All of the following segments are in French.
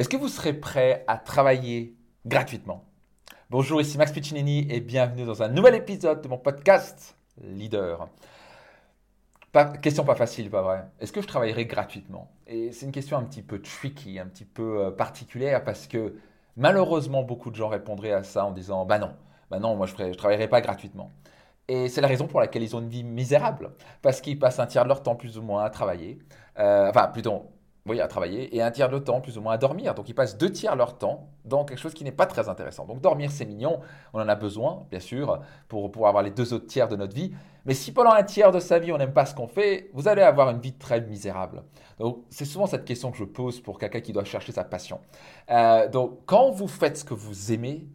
Est-ce que vous serez prêt à travailler gratuitement Bonjour, ici Max Piccinini et bienvenue dans un nouvel épisode de mon podcast Leader. question pas facile, pas vrai Est-ce que je travaillerai gratuitement? Et c'est une question un petit peu tricky, un petit peu euh, particulière parce que malheureusement beaucoup de gens répondraient à ça en disant bah non, bah non, moi je ne travaillerai pas gratuitement. Et c'est la raison pour laquelle ils ont une vie misérable, parce qu'ils passent un tiers de leur temps plus ou moins à travailler, euh, enfin plutôt oui, à travailler, et un tiers de temps plus ou moins à dormir. Donc ils passent deux tiers de leur temps dans quelque chose qui n'est pas très intéressant. Donc dormir, c'est mignon, on en a besoin, bien sûr, pour pouvoir avoir les deux autres tiers de notre vie. Mais si pendant un tiers de sa vie, on n'aime pas ce qu'on fait, vous allez avoir une vie très misérable. Donc c'est souvent cette question que je pose pour quelqu'un qui doit chercher sa passion. Euh, donc quand vous faites ce que vous aimez,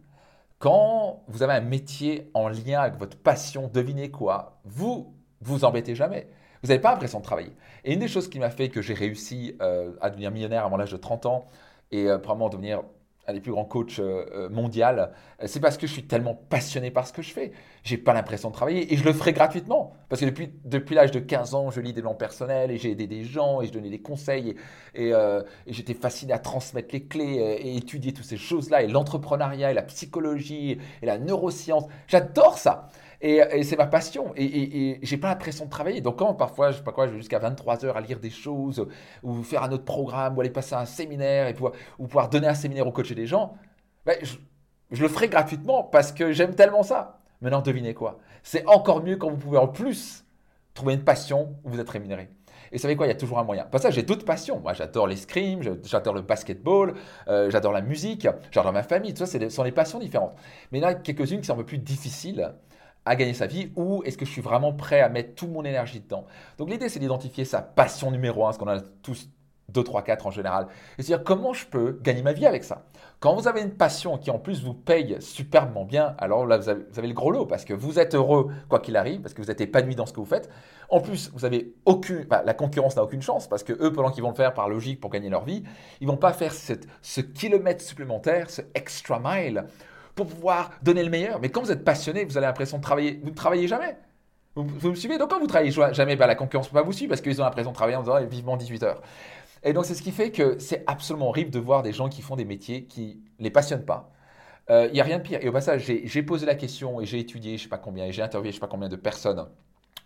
quand vous avez un métier en lien avec votre passion, devinez quoi, vous vous embêtez jamais. Vous n'avez pas l'impression de travailler. Et une des choses qui m'a fait que j'ai réussi euh, à devenir millionnaire avant l'âge de 30 ans et euh, probablement devenir un des plus grands coachs euh, mondial, c'est parce que je suis tellement passionné par ce que je fais. J'ai pas l'impression de travailler et je le ferai gratuitement. Parce que depuis, depuis l'âge de 15 ans, je lis des plans personnels et j'ai aidé des gens et je donnais des conseils et, et j'étais fasciné à transmettre les clés et étudier toutes ces choses-là et l'entrepreneuriat et la psychologie et la neuroscience. J'adore ça. Et, c'est ma passion. Et, et, j'ai pas l'impression de travailler. Donc, quand parfois, je sais pas quoi, je vais jusqu'à 23 heures à lire des choses, ou faire un autre programme, ou aller passer un séminaire, et pouvoir, ou pouvoir donner un séminaire au coacher des gens, ben, je, le ferai gratuitement parce que j'aime tellement ça. Maintenant, devinez quoi? C'est encore mieux quand vous pouvez en plus trouver une passion où vous êtes rémunéré. Et vous savez quoi, il y a toujours un moyen. Pas ça, j'ai d'autres passions. Moi, j'adore l'escrime, j'adore le basketball, euh, j'adore la musique, j'adore ma famille. Tout ça, ce sont des passions différentes. Mais là, quelques-unes qui sont un peu plus difficiles à gagner sa vie ou est-ce que je suis vraiment prêt à mettre toute mon énergie dedans? Donc l'idée c'est d'identifier sa passion numéro un, ce qu'on a tous 2, 3, 4 en général. Et se dire comment je peux gagner ma vie avec ça? Quand vous avez une passion qui en plus vous paye superbement bien, alors là vous avez, le gros lot parce que vous êtes heureux quoi qu'il arrive, parce que vous êtes épanoui dans ce que vous faites. En plus, vous avez aucune, la concurrence n'a aucune chance parce que eux, pendant qu'ils vont le faire par logique pour gagner leur vie, ils vont pas faire ce kilomètre supplémentaire, ce extra mile pour pouvoir donner le meilleur. Mais quand vous êtes passionné, vous avez l'impression de travailler. Vous ne travaillez jamais. Vous, me suivez Donc quand vous travaillez jamais, bah, la concurrence ne peut pas vous suivre parce qu'ils ont l'impression de travailler en disant vivement 18 heures. Et donc c'est ce qui fait que c'est absolument horrible de voir des gens qui font des métiers qui ne les passionnent pas. Il euh, n'y a rien de pire. Et au passage, j'ai posé la question et j'ai étudié, je ne sais pas combien, et j'ai interviewé je ne sais pas combien de personnes,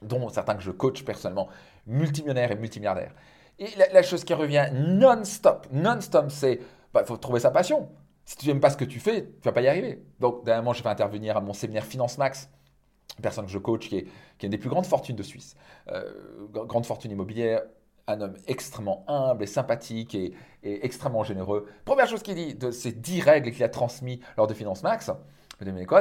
dont certains que je coach personnellement, multimillionnaires et multimilliardaires. Et la, chose qui revient non-stop, non-stop, c'est bah, faut trouver sa passion. Si tu n'aimes pas ce que tu fais, tu vas pas y arriver. Donc, dernièrement, je vais intervenir à mon séminaire Finance Max, personne que je coach qui est, qui une des plus grandes fortunes de Suisse, euh, grande fortune immobilière, un homme extrêmement humble et sympathique et, extrêmement généreux. Première chose qu'il dit de ces dix règles qu'il a transmises lors de Finance Max,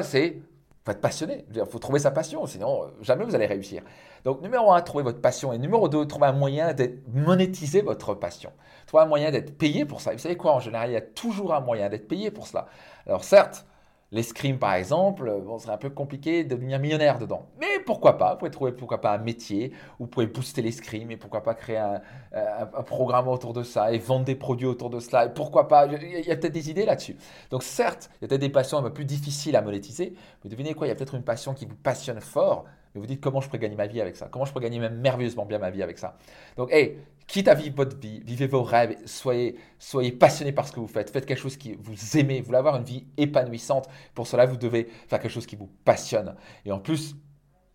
c'est être passionné. Il faut trouver sa passion, sinon euh, jamais vous allez réussir. Donc, numéro un, trouvez votre passion. Et numéro deux, trouvez un moyen de monétiser votre passion. Trouvez un moyen d'être payé pour ça. vous savez quoi, en général, il y a toujours un moyen d'être payé pour cela. Alors, certes, L'escrime, par exemple, bon, serait un peu compliqué de devenir millionnaire dedans. Mais pourquoi pas Vous pouvez trouver pourquoi pas un métier vous pouvez booster l'escrime et pourquoi pas créer un, programme autour de ça et vendre des produits autour de cela. Et pourquoi pas Il y a, peut-être des idées là-dessus. Donc certes, il y a peut-être des passions un peu plus difficiles à monétiser. Mais devinez quoi Il y a peut-être une passion qui vous passionne fort. Mais vous dites comment je pourrais gagner ma vie avec ça? Comment je pourrais gagner même merveilleusement bien ma vie avec ça? Donc, hey, quitte à vivre votre vie, vivez vos rêves, soyez, soyez passionné par ce que vous faites, faites quelque chose qui vous aimez, vous voulez avoir une vie épanouissante. Pour cela, vous devez faire quelque chose qui vous passionne. Et en plus, vous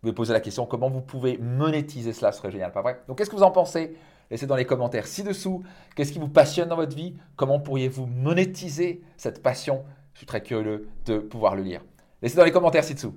pouvez poser la question comment vous pouvez monétiser cela, ce serait génial, pas vrai? Donc, qu'est-ce que vous en pensez? Laissez dans les commentaires ci-dessous. Qu'est-ce qui vous passionne dans votre vie? Comment pourriez-vous monétiser cette passion? Je suis très curieux de pouvoir le lire. Laissez dans les commentaires ci-dessous.